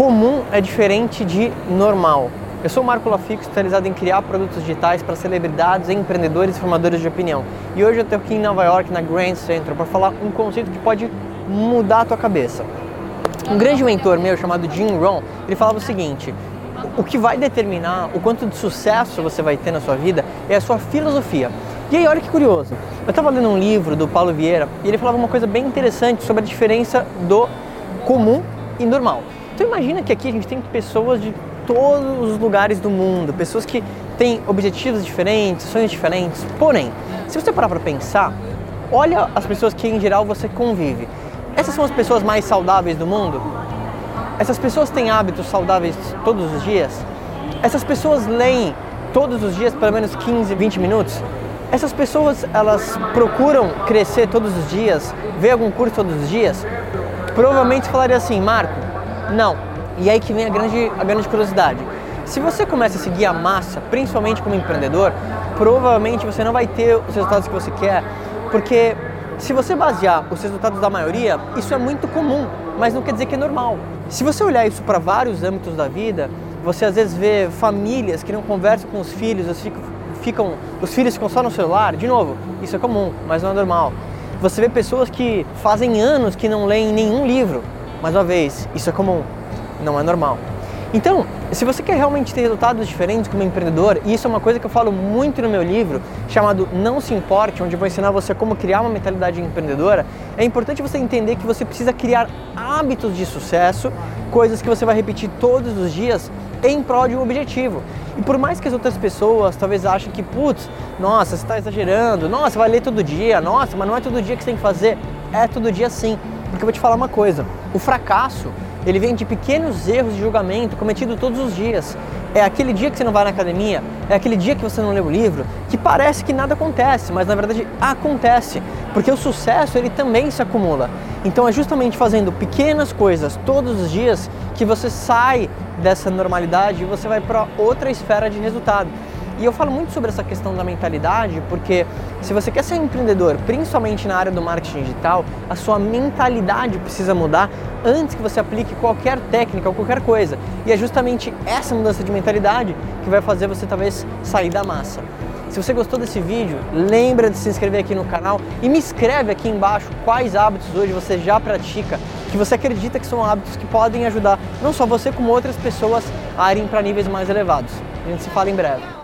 comum é diferente de normal. Eu sou o Marco Lafico, especializado em criar produtos digitais para celebridades, empreendedores e formadores de opinião. E hoje eu estou aqui em Nova York, na Grand Central, para falar um conceito que pode mudar a tua cabeça. Um grande mentor meu chamado Jim Rohn, ele falava o seguinte: o que vai determinar o quanto de sucesso você vai ter na sua vida é a sua filosofia. E aí, olha que curioso. Eu estava lendo um livro do Paulo Vieira e ele falava uma coisa bem interessante sobre a diferença do comum e normal. Então imagina que aqui a gente tem pessoas de todos os lugares do mundo, pessoas que têm objetivos diferentes, sonhos diferentes. Porém, se você parar para pensar, olha as pessoas que em geral você convive. Essas são as pessoas mais saudáveis do mundo? Essas pessoas têm hábitos saudáveis todos os dias? Essas pessoas leem todos os dias pelo menos 15, 20 minutos? Essas pessoas, elas procuram crescer todos os dias, ver algum curso todos os dias? Provavelmente falaria assim, Marco, não. E aí que vem a grande, a grande curiosidade. Se você começa a seguir a massa, principalmente como empreendedor, provavelmente você não vai ter os resultados que você quer, porque se você basear os resultados da maioria, isso é muito comum, mas não quer dizer que é normal. Se você olhar isso para vários âmbitos da vida, você às vezes vê famílias que não conversam com os filhos, os, ficam, os filhos ficam só no celular. De novo, isso é comum, mas não é normal. Você vê pessoas que fazem anos que não leem nenhum livro, mais uma vez, isso é comum, não é normal. Então, se você quer realmente ter resultados diferentes como empreendedor, e isso é uma coisa que eu falo muito no meu livro, chamado Não Se Importe, onde eu vou ensinar você como criar uma mentalidade empreendedora, é importante você entender que você precisa criar hábitos de sucesso, coisas que você vai repetir todos os dias em prol de um objetivo. E por mais que as outras pessoas talvez achem que, putz, nossa, você está exagerando, nossa, vai ler todo dia, nossa, mas não é todo dia que você tem que fazer. É todo dia sim. Porque eu vou te falar uma coisa: o fracasso ele vem de pequenos erros de julgamento cometidos todos os dias. É aquele dia que você não vai na academia, é aquele dia que você não lê o livro, que parece que nada acontece, mas na verdade acontece, porque o sucesso ele também se acumula. Então é justamente fazendo pequenas coisas todos os dias que você sai dessa normalidade e você vai para outra esfera de resultado. E eu falo muito sobre essa questão da mentalidade, porque se você quer ser um empreendedor, principalmente na área do marketing digital, a sua mentalidade precisa mudar antes que você aplique qualquer técnica ou qualquer coisa. E é justamente essa mudança de mentalidade que vai fazer você talvez sair da massa. Se você gostou desse vídeo, lembra de se inscrever aqui no canal e me escreve aqui embaixo quais hábitos hoje você já pratica, que você acredita que são hábitos que podem ajudar não só você como outras pessoas a irem para níveis mais elevados. A gente se fala em breve.